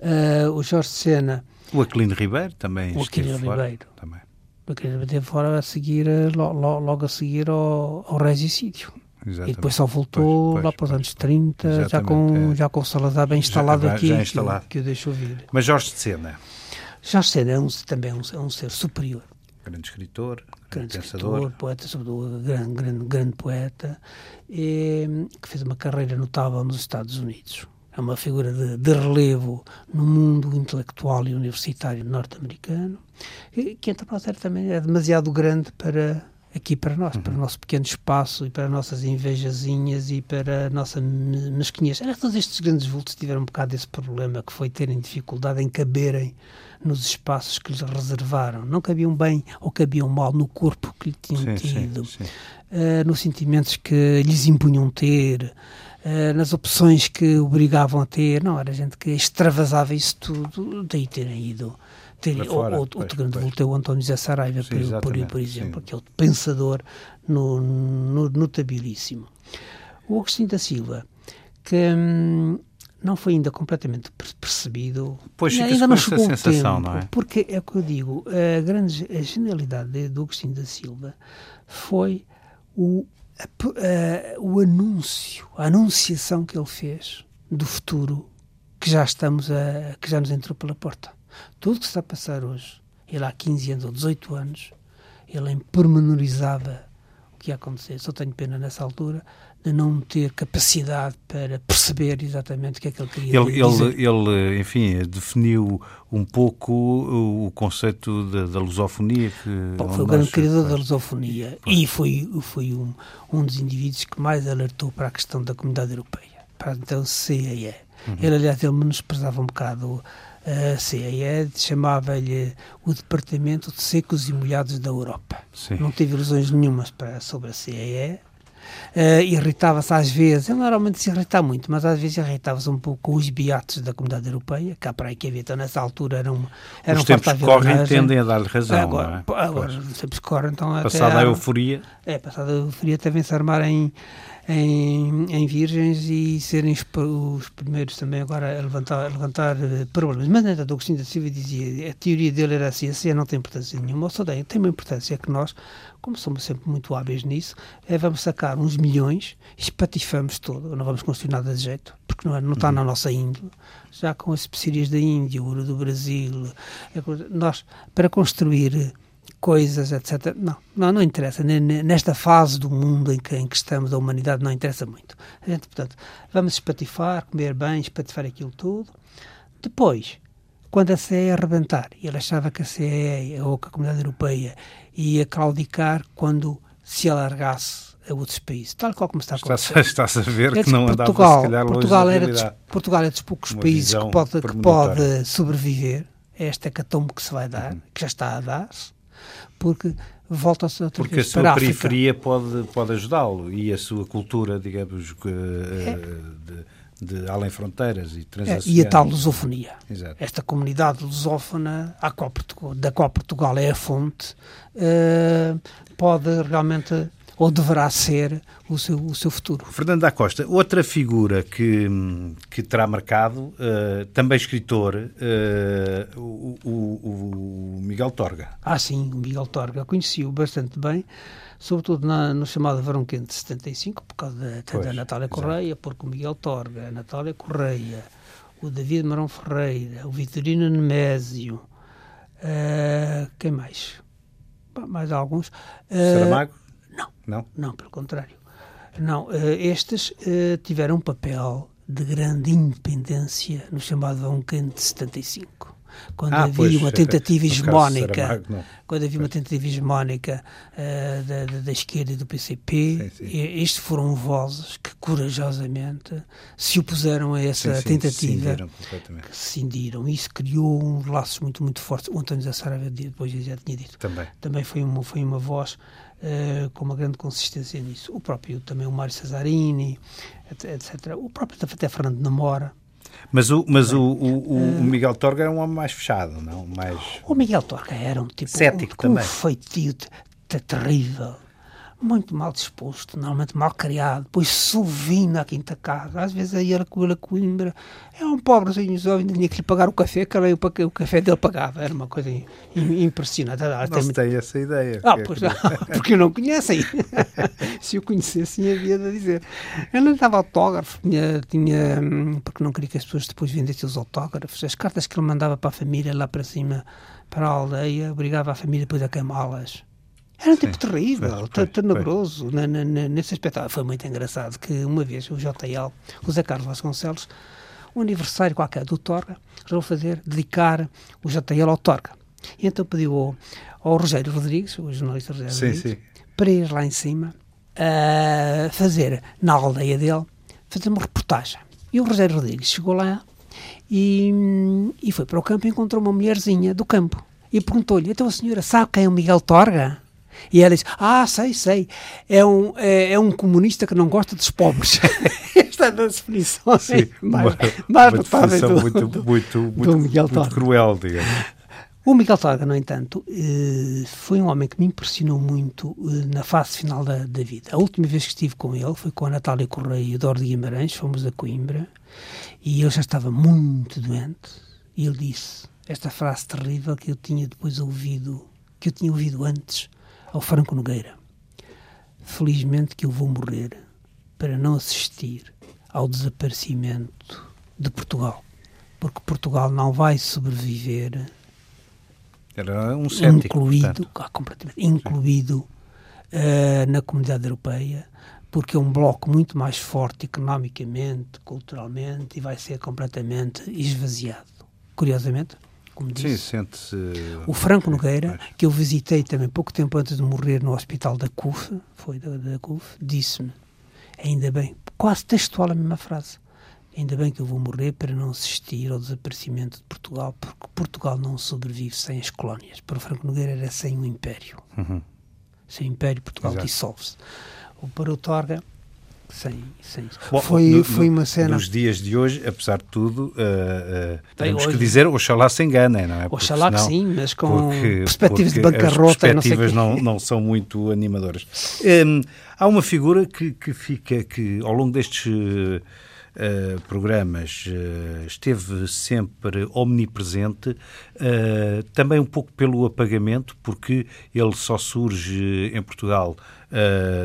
uh, o Jorge Sena. O Aquilino Ribeiro também o Aquilino Ribeiro. Também. O Aquilino Ribeiro fora a seguir, logo, logo a seguir ao, ao regicídio. Exatamente. E depois só voltou pois, pois, lá para os anos 30, já com, é. já com o Salazar bem instalado já, aqui, já instalado. Que, que o deixou vir. Mas Jorge de Sena? Jorge de Sena é um, também é um, é um ser superior. Grande escritor grande pensador. escritor, poeta, sobretudo grande, grande, grande poeta, e, que fez uma carreira notável nos Estados Unidos. É uma figura de, de relevo no mundo intelectual e universitário norte-americano, que entre nós também é demasiado grande para aqui para nós, uhum. para o nosso pequeno espaço e para nossas invejazinhas e para a nossa mesquinhez. Todos estes grandes vultos tiveram um bocado desse problema que foi terem dificuldade em caberem nos espaços que lhes reservaram. Não cabiam bem ou cabiam mal no corpo que lhe tinham sim, tido, sim, sim. Uh, nos sentimentos que lhes impunham ter, uh, nas opções que obrigavam a ter. Não, era gente que extravasava isso tudo, daí terem ido. Ter, fora, outro, grande vulto é o António José Saraiva, por, por, por, exemplo, aquele pensador no, no, notabilíssimo. O Agostinho da Silva, que hum, não foi ainda completamente percebido. Pois ainda não chegou essa sensação, tempo, não é? Porque é o que eu digo, a grande a genialidade do Agostinho da Silva foi o, a, a, o anúncio, a anunciação que ele fez do futuro que já estamos a, que já nos entrou pela porta. Tudo que está a passar hoje, ele há 15 anos ou 18 anos, ele pormenorizava o que ia acontecer. Só tenho pena nessa altura de não ter capacidade para perceber exatamente o que é que ele queria ele, dizer. Ele, ele, enfim, definiu um pouco o conceito da, da lusofonia. Que Bom, foi o grande criador da lusofonia e foi, foi um, um dos indivíduos que mais alertou para a questão da comunidade europeia, para então CEE. Uhum. Ele, aliás, ele menosprezava um bocado a CEE, chamava-lhe o Departamento de Secos e Molhados da Europa. Sim. Não teve ilusões nenhumas para, sobre a CEE, Uh, irritava-se às vezes, ele normalmente se irrita muito, mas às vezes irritava-se um pouco com os beatos da comunidade europeia, cá para aí que havia, então nessa altura eram eram Os tempos que correm tendem a dar-lhe razão, agora, é? agora os tempos correm, então Passada a euforia. É, passada a euforia devem-se armar em em, em virgens e serem os, primeiros também agora a levantar, a levantar uh, problemas. Mas, no entanto, Agostinho da Silva dizia, a teoria dele era assim, a ciência não tem importância nenhuma, ou só tem, tem uma importância que nós, como somos sempre muito hábeis nisso, é vamos sacar uns milhões, espatifamos todo, não vamos construir nada de jeito, porque não, é, não está uhum. na nossa índole, já com as especiarias da Índia, ouro do Brasil, nós, para construir coisas, etc. Não, não, não interessa. Nesta fase do mundo em que, em que estamos, a humanidade não interessa muito. A gente, portanto, vamos espatifar, comer bem, espatifar aquilo tudo. Depois, quando a CE arrebentar, e ele achava que a CE ou que a Comunidade Europeia ia claudicar quando se alargasse a outros países, tal qual como está a acontecer. Está-se a ver é que não Portugal, andava, se calhar, Portugal era dos, Portugal é dos poucos Uma países que pode, que pode sobreviver a esta hecatombe que se vai dar, uhum. que já está a dar-se, porque volta-se outra Porque a sua periferia pode, pode ajudá-lo e a sua cultura, digamos, é. de, de, além fronteiras e transações. É, e a tal lusofonia. Exato. Esta comunidade lusófona, qual Portugal, da qual Portugal é a fonte, uh, pode realmente ou deverá ser o seu, o seu futuro. Fernando da Costa, outra figura que, que terá marcado, uh, também escritor, uh, o, o, o, Miguel Torga. Ah, sim, o Miguel Torga. Conheci-o bastante bem, sobretudo na, no chamado Verão Quente de 75, por causa da, pois, da Natália Correia, porque o Miguel Torga, a Natália Correia, o David Marão Ferreira, o Vitorino Nemésio, uh, quem mais? Mais alguns. Saramago? Não. Não? Pelo contrário. Não, uh, estes uh, tiveram um papel de grande independência no chamado Uncan de 75 quando ah, havia pois, uma tentativa hegemónica, quando havia uma tentativa hegemónica uh, da, da, da, esquerda e do PCP, sim, sim. estes foram vozes que corajosamente se opuseram a essa sim, tentativa, que se cindiram. Isso criou um laços muito, muito fortes. O António da Sara depois já tinha dito. Também. Também foi uma, foi uma voz Uh, com uma grande consistência nisso. O próprio, também o Mário Cesarini, etc. O próprio até Fernando Namora. Mas o, mas o, o, o, uh, Miguel Torga era um homem mais fechado, não? Mais... O Miguel Torga era um tipo... Cético um, também. Um feitio terrível muito mal disposto, normalmente mal criado, depois subindo à quinta casa, às vezes aí era com ele a Coimbra, é um pobrezinho jovem, tinha que lhe pagar o café, que ele, o café dele pagava, era uma coisa impressionante. Não tem, tem essa ideia. Ah, pois não, porque eu não conheço aí. Se eu conhecesse, havia de dizer. Ele não dava autógrafo, tinha, tinha, porque não queria que as pessoas depois vendessem os autógrafos, as cartas que ele mandava para a família lá para cima, para a aldeia, obrigava a família depois a queimá-las era um tipo terrível, tenebroso nesse aspecto. Foi muito engraçado que uma vez o JL, o Zé Carlos Vasconcelos, um aniversário qualquer do Torga, resolveu fazer, dedicar o JL ao Torga. E então pediu ao, ao Rogério Rodrigues, o jornalista Rogério sim, Rodrigues, sim. para ir lá em cima a fazer, na aldeia dele, fazer uma reportagem. E o Rogério Rodrigues chegou lá e, e foi para o campo e encontrou uma mulherzinha do campo. E perguntou-lhe, então a senhora sabe quem é o Miguel Torga? E ela diz: Ah, sei, sei, é um, é, é um comunista que não gosta dos pobres. Esta é a definição Sim, mais, mais uma definição do, muito, do, muito, muito, do Miguel muito cruel, digamos. O Miguel Torga, no entanto, eh, foi um homem que me impressionou muito eh, na fase final da, da, vida. A última vez que estive com ele foi com a Natália Correia e o Dor de Guimarães, fomos a Coimbra, e ele já estava muito doente, e ele disse esta frase terrível que eu tinha depois ouvido, que eu tinha ouvido antes, ao Franco Nogueira. Felizmente que eu vou morrer para não assistir ao desaparecimento de Portugal, porque Portugal não vai sobreviver. Era um cético, incluído, ah, completamente, incluído uh, na comunidade europeia, porque é um bloco muito mais forte economicamente, culturalmente e vai ser completamente esvaziado. Curiosamente, como disse. Sim, sente-se. O Franco Nogueira, que eu visitei também pouco tempo antes de morrer no hospital da CUF, foi da, da CUF, disse-me, ainda bem, quase textual a mesma frase, ainda bem que eu vou morrer para não assistir ao desaparecimento de Portugal, porque Portugal não sobrevive sem as colónias. Para o Franco Nogueira era sem o Império. Uhum. Sem o Império, Portugal dissolve-se. Para o Torga, Sem, sem. Bom, foi, no- foi uma cena. Nos dias de hoje, apesar de tudo, uh, uh, temos hoje- que dizer, oxalá se enganem, não é? Porque Oxalá que senão- sim, mas com porque- perspectivas de porque bancarrota As não perspectivas quê. não, não são muito animadoras. Hum, há uma figura que, que fica, que ao longo destes uh, programas esteve sempre omnipresente, também um pouco pelo apagamento, porque ele só surge em Portugal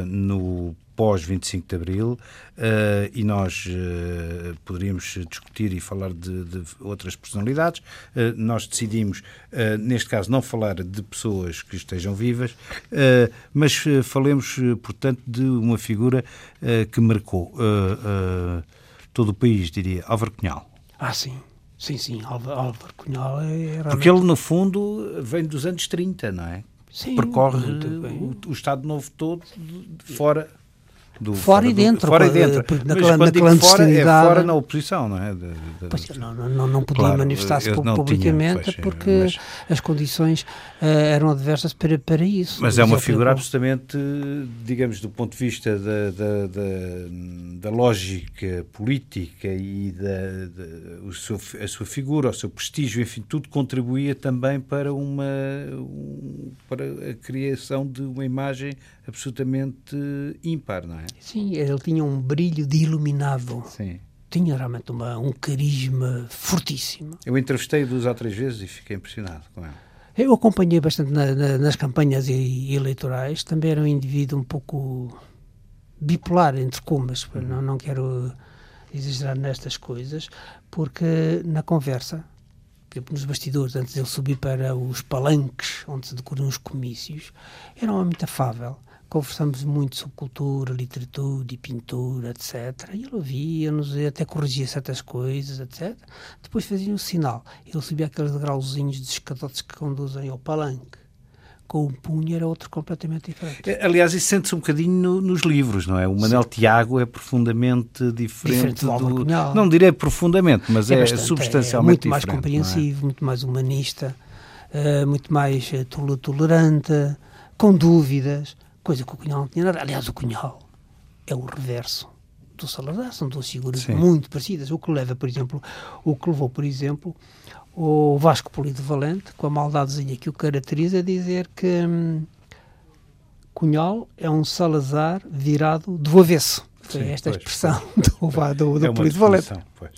no pós 25 de Abril eh, e nós eh, poderíamos discutir e falar de, de outras personalidades. Eh, nós decidimos, neste caso, não falar de pessoas que estejam vivas, mas falemos, portanto, de uma figura que marcou todo o país, diria, Álvaro Cunhal. Ah, sim. Sim, sim. Álvaro, Álvaro Cunhal é realmente... Porque ele, no fundo, vem dos anos 30, não é? Sim, Percorre o, o Estado Novo todo de- fora. Do, Fora e do- dentro, fora e dentro. na Mas quando na fora, é fora na oposição, não é? De- de- Pois, não, não, não, podia Claro, manifestar-se eu pu- não tinha, publicamente pois, porque mas- as condições eh, eram adversas para, para isso. Mas é uma figura que- absolutamente, digamos, do ponto de vista da, da, da, da lógica política e da, da- o seu, a sua figura, o seu prestígio, enfim, tudo contribuía também para uma um- para a criação de uma imagem absolutamente ímpar, não é? Sim, ele tinha um brilho de iluminado. Sim. Tinha realmente uma, um carisma fortíssimo. Eu entrevistei duas ou três vezes e fiquei impressionado com ele. Eu acompanhei bastante na- na- nas campanhas eleitorais. Também era um indivíduo um pouco bipolar, entre comas. Não, não quero exagerar nestas coisas, porque na conversa, exemplo, nos bastidores, antes de ele subir para os palanques onde se decoram os comícios, era um homem muito afável. Conversamos muito sobre cultura, literatura e pintura, etc. E ele ouvia-nos até corrigia certas coisas, etc. Depois fazia um sinal. Ele subia aqueles degrauzinhos de escadotes que conduzem ao palanque. Com o punho era outro completamente diferente. É, Aliás, isso sente-se um bocadinho no- nos livros, não é? O Manel Tiago é profundamente diferente, Diferente do Cunhal. Não direi profundamente, mas é, bastante, substancialmente é muito mais diferente, compreensivo, muito mais humanista, eh, muito mais eh, tol- tolerante, com dúvidas, coisa que o Cunhal não tinha nada. Aliás, o Cunhal é o reverso do Salazar, são duas figuras Sim. muito parecidas. O que leva, por exemplo, o que levou, por exemplo, o Vasco Polido Valente, com a maldadezinha que o caracteriza, a dizer que hum, Cunhal é um Salazar virado do avesso. Foi Sim, esta pois, expressão do, do, do, não é? Polido Valente. pois.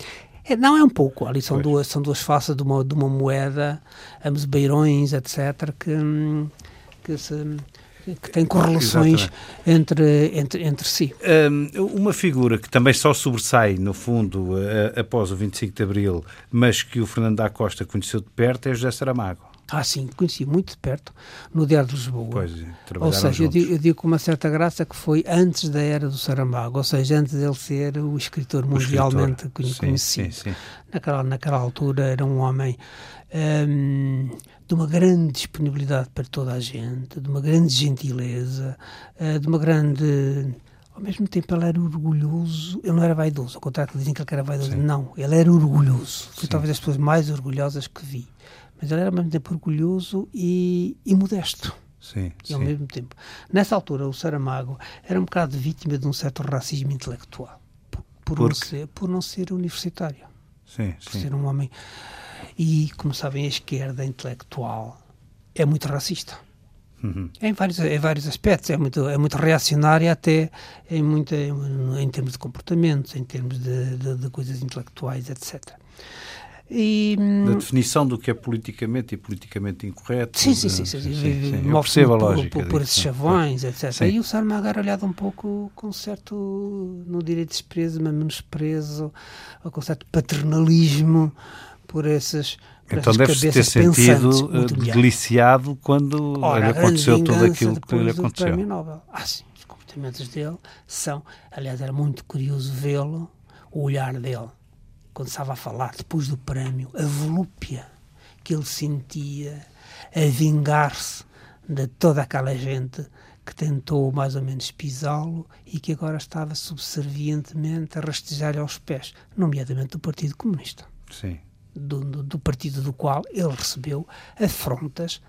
É, não é um pouco, ali são Pois. duas, são duas faces de uma, de uma moeda, ambos beirões, etc., que, hum, que, se, que têm correlações entre, entre, entre si. Hum, uma figura que também só sobressai, no fundo, após o 25 de Abril, mas que o Fernando da Costa conheceu de perto, é José Saramago. Ah, sim, conheci muito de perto no Diário de Lisboa. Pois, Ou seja, eu digo, eu digo com uma certa graça que foi antes da era do Saramago, ou seja, antes dele ser o escritor O mundialmente escritor. conhe- Sim, conhecido. Sim, sim. Naquela, naquela altura era um homem hum, de uma grande disponibilidade para toda a gente, de uma grande gentileza, eh, de uma grande. Ao mesmo tempo, ele era orgulhoso. Ele não era vaidoso, ao contrário que dizem que ele era vaidoso. Sim. Não, ele era orgulhoso. Foi Sim. talvez as pessoas mais orgulhosas que vi. Mas ele era ao mesmo tempo orgulhoso e, e modesto Sim, e ao sim. mesmo tempo. Nessa altura, o Saramago era um bocado vítima de um certo racismo intelectual, por, por, não, Porque? ser, por não ser universitário, sim, por sim. ser um homem. E, como sabem, a esquerda intelectual é muito racista. Uhum. Em vários, em vários aspectos, é muito, é muito reacionária até em, muita, em termos de comportamentos, em termos de, de, de coisas intelectuais, etc. E, Da definição do que é politicamente e politicamente incorreto. Sim, sim, sim. sim, sim, sim. Eu percebo a por- lógica. Por, por esses chavões, etc. Sim. E o era olhado um pouco com certo, não direi desprezo, mas menosprezo, ou com certo paternalismo por essas, Então deve-se ter sentido eh, deliciado quando Ora, lhe aconteceu tudo aquilo que lhe aconteceu. Ah, sim, os comportamentos dele são. Aliás, era muito curioso vê-lo, o olhar dele, quando estava a falar, depois do prémio, a volúpia que ele sentia a vingar-se de toda aquela gente que tentou mais ou menos pisá-lo e que agora estava subservientemente a rastejar-lhe aos pés, nomeadamente do Partido Comunista Sim. Do, do- do partido do qual ele recebeu afrontas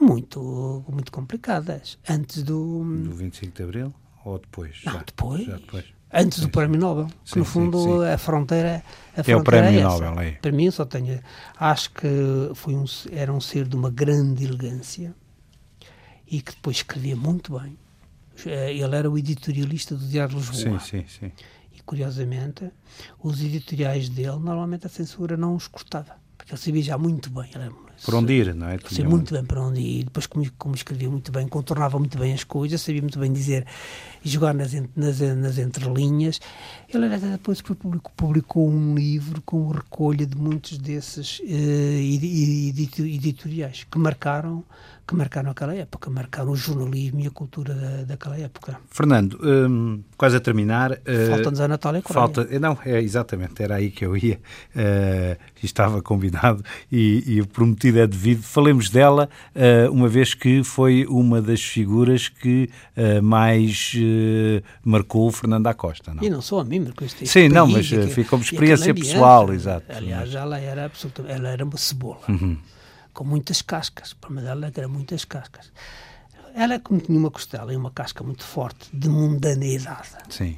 muito, muito complicadas. Antes do. Do 25 de Abril ou depois? Não, Já, depois. Já depois. Antes do Prémio Nobel, que no fundo a fronteira. A é o Prémio Nobel, é. Para mim, só tenho. Acho que foi um, era um ser de uma grande elegância e que depois escrevia muito bem. Eh, ele era o editorialista do Diário de Lisboa. Sim, sim, sim. Curiosamente, os editoriais dele, normalmente a censura não os cortava, porque ele sabia já muito bem. Ele era por onde ir, não é? Sabia muito bem para onde ir, depois como, como, escrevia muito bem, contornava muito bem as coisas, sabia muito bem dizer e jogar nas, nas, nas entrelinhas. Ele era, depois publicou, publicou um livro com recolha de muitos desses uh, editoriais que marcaram que marcaram aquela época, marcaram o jornalismo e a cultura da, daquela época. Fernando, um, quase a terminar. Uh, Falta-nos a Natália Correia. Falta, não, é exatamente, era aí que eu ia, uh, estava combinado e, e o prometido é devido. Falemos dela, uh, uma vez que foi uma das figuras que mais marcou o Fernando da Costa. Não? E não só a mim, marcou este Sim, não, mas foi como experiência pessoal, exato. Aliás, ela era absolutamente, ela era uma cebola. Uhum com muitas cascas. Problema dela era muitas cascas. Ela, como tinha uma costela e uma casca muito forte de mundaneidade, Sim.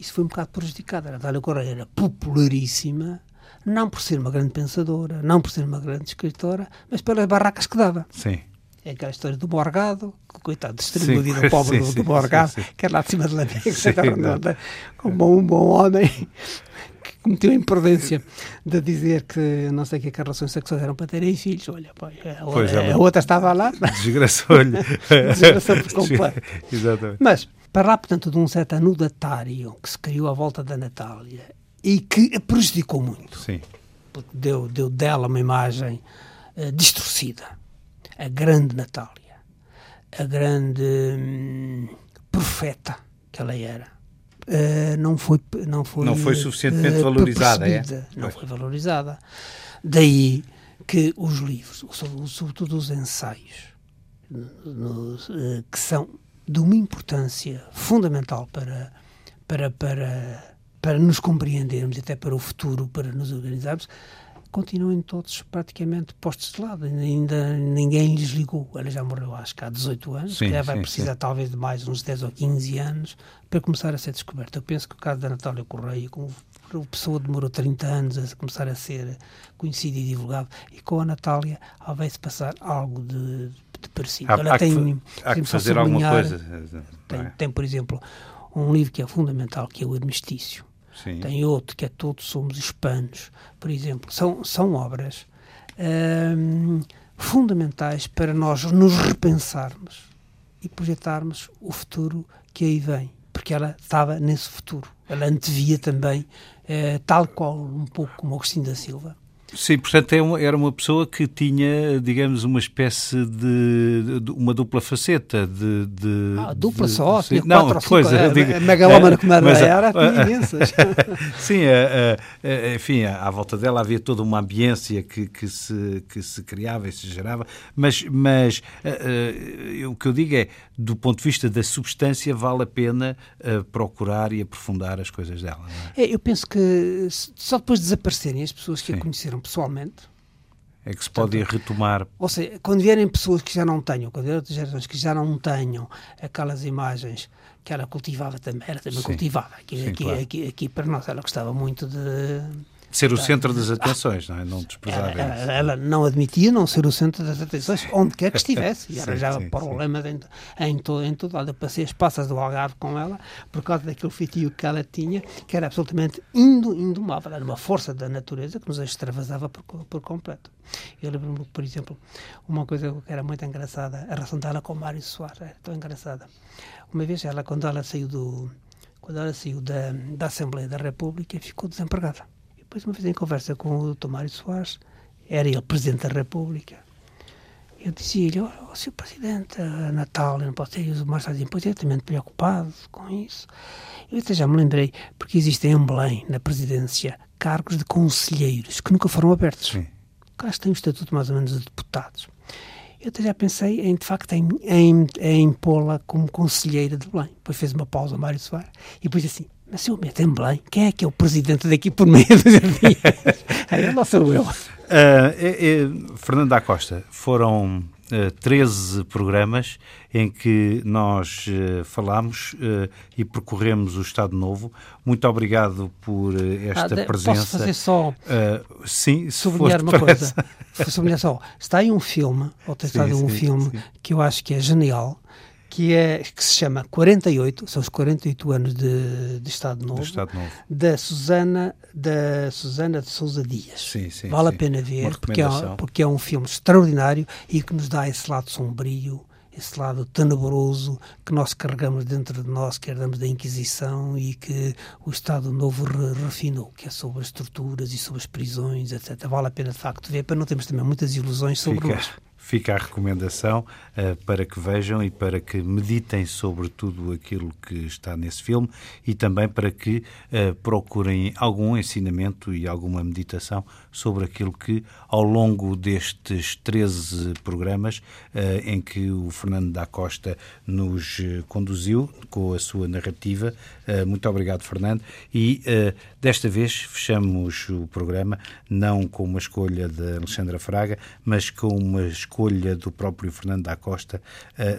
isso foi um bocado prejudicado. A Natália Correia era popularíssima, não por ser uma grande pensadora, não por ser uma grande escritora, mas pelas barracas que dava. Sim. É aquela história do Borgado, que, coitado, destruiu a vida do pobre sim, do, do Borgado, sim, sim. que era lá de cima de Lamega, como um bom homem, cometeu a imprudência de dizer que não sei que, que as relações sexuais eram para terem filhos. Olha, pô, a, pois a, a outra estava lá. Desgraçou-lhe. Desgraçou por completo. Exatamente. Mas, para lá, portanto, de um certo anudatário que se criou à volta da Natália e que a prejudicou muito. Sim. Porque deu, deu dela uma imagem uh, distorcida. A grande Natália. A grande hum, profeta que ela era uh, não foi não foi não foi suficientemente uh, valorizada é? não foi valorizada. Daí que os livros sobretudo os ensaios uh, que são de uma importância fundamental para para para para nos compreendermos até para o futuro para nos organizarmos continuem todos praticamente postos de lado. Ainda ninguém lhes ligou. Ela já morreu, acho que há 18 anos. Sim, vai sim, precisar sim. talvez de mais uns 10 ou 15 anos para começar a ser descoberta. Eu penso que o caso da Natália Correia, como a pessoa demorou 30 anos a começar a ser conhecido e divulgado, e com a Natália vai-se passar algo de, de parecido. Há, há, tem, que, há que fazer alguma coisa. Tem, é? tem, por exemplo, um livro que é fundamental, que é o Armistício Sim. tem outro que é Todos Somos Hispanos, por exemplo. São, são obras hum, fundamentais para nós nos repensarmos e projetarmos o futuro que aí vem, porque ela estava nesse futuro. Ela antevia também, eh, tal qual um pouco como Agostinho da Silva, Sim, portanto é era uma pessoa que tinha, digamos, uma espécie de, de uma dupla faceta de... de ah, dupla de, só? Sim, não, quatro pois, cinco, digo, a megalómana como era, era, tinha imensas. sim, a, a, enfim, à volta dela havia toda uma ambiência que, que, se, que se criava e se gerava, mas, mas uh, o que eu digo é, do ponto de vista da substância, vale a pena procurar e aprofundar as coisas dela. É? É, eu penso que só depois de desaparecerem as pessoas que sim. a conheceram pessoalmente. É que se pode Portanto, retomar. Ou seja, quando vierem pessoas que já não tenham, quando vierem outras gerações que já não tenham aquelas imagens que ela cultivava também, ela também Sim. cultivava. Aqui, Sim, aqui, claro. aqui, aqui, para nós, ela gostava muito de ser o centro das atenções, não é? Não desprezar ela, ela, ela, não admitia não ser o centro das atenções, onde quer que estivesse. E arranjava problemas sim. Em, em, todo, em todo lado. Eu passei as passas do Algarve com ela por causa daquele feitio que ela tinha, que era absolutamente indo, indomável. Era uma força da natureza que nos extravasava por, por completo. Eu lembro-me, por exemplo, uma coisa que era muito engraçada, a relação dela com Mário Soares, era tão engraçada. Uma vez, ela, quando ela saiu do quando ela saiu da, da Assembleia da República, ficou desempregada depois, uma vez em conversa com o Dr. Mário Soares, era ele Presidente da República, eu dizia-lhe, oh, Sr. Presidente, a Natal, eu não posso ter, e o Marcelo dizia, pois é, também preocupado com isso. Eu até já me lembrei, porque existem em Belém, na presidência, cargos de conselheiros que nunca foram abertos. Sim. Cá tem o estatuto mais ou menos de deputados. Eu até já pensei em, de facto, em, em, em pô-la como conselheira de Belém. Depois fez uma pausa Mário Soares e depois assim, mas se eu meto em Belém, quem é que é o presidente daqui por meio dos dias? Aí não sou eu. Uh, é, é, Fernando da Costa, foram uh, 13 programas em que nós uh, falamos uh, e percorremos o Estado Novo. Muito obrigado por esta ah, presença. Posso fazer só sim, sublinhar uma coisa. sublinhar só. Está aí um filme, ou tem estado um filme sim. que eu acho que é genial, que, é, que se chama 48, são os 48 anos de, de Estado Novo, Estado Novo. da Susana da Susana de Sousa Dias. Sim, sim, vale sim. a pena ver, porque é, porque é um filme extraordinário e que nos dá esse lado sombrio, esse lado tenebroso que nós carregamos dentro de nós, que herdamos da Inquisição e que o Estado Novo re refinou, que é sobre as torturas e sobre as prisões, etc. Vale a pena, de facto, ver, para não termos também muitas ilusões sobre Fica. Fica a recomendação uh, para que vejam e para que meditem sobre tudo aquilo que está nesse filme e também para que uh, procurem algum ensinamento e alguma meditação sobre aquilo que, ao longo destes 13 programas uh, em que o Fernando da Costa nos conduziu com a sua narrativa. muito obrigado, Fernando. E desta vez fechamos o programa não com uma escolha de Alexandra Fraga, mas com uma escolha escolha do próprio Fernando da Costa,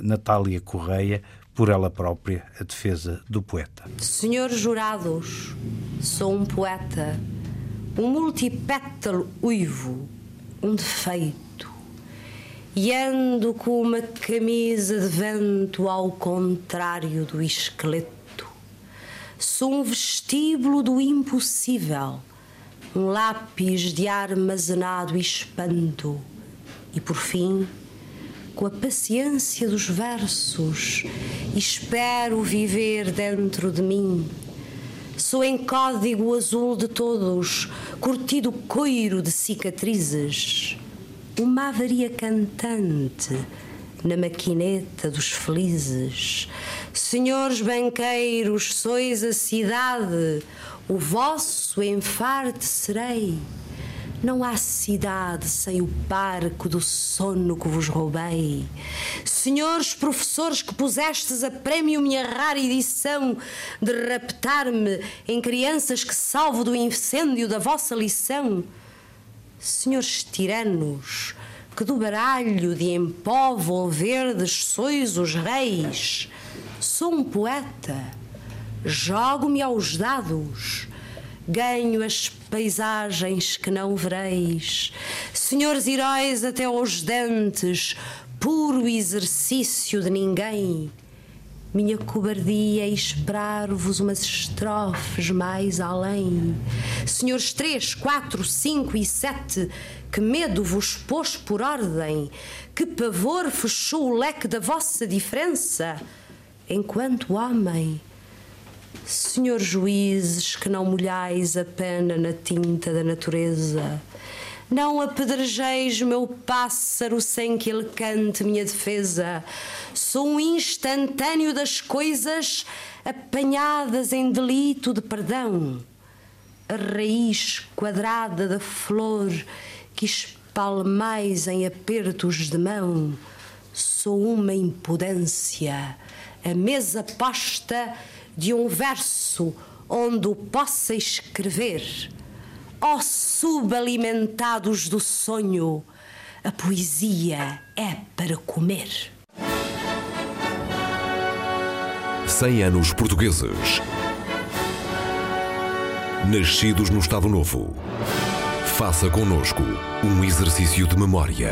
Natália Correia, por ela própria, a defesa do poeta. Senhores jurados, sou um poeta, um multipétalo uivo, um defeito, e ando com uma camisa de vento ao contrário do esqueleto. Sou um vestíbulo do impossível, um lápis de armazenado espanto e por fim, com a paciência dos versos, espero viver dentro de mim. Sou em código azul de todos, curtido coiro de cicatrizes, uma avaria cantante na maquineta dos felizes. Senhores banqueiros, sois a cidade, o vosso enfarte serei. Não há cidade sem o barco do sono que vos roubei. Senhores professores que pusestes a prémio minha rara edição de raptar-me em crianças que salvo do incêndio da vossa lição. Senhores tiranos que do baralho de em pó verdes sois os reis. Sou um poeta, jogo-me aos dados ganho as paisagens que não vereis. Senhores heróis até aos dentes, puro exercício de ninguém. Minha cobardia é esperar-vos umas estrofes mais além. Senhores três, quatro, cinco e sete, que medo vos pôs por ordem, que pavor fechou o leque da vossa diferença. Enquanto homem, Senhor juízes, que não molhais a pena na tinta da natureza, não apedrejeis meu pássaro sem que ele cante minha defesa. Sou um instantâneo das coisas apanhadas em delito de perdão. A raiz quadrada da flor que espalmais em apertos de mão. Sou uma impudência, a mesa posta de um verso onde o possa escrever. Ó oh, subalimentados do sonho, a poesia é para comer. Cem anos portugueses. Nascidos no Estado Novo. Faça conosco um exercício de memória.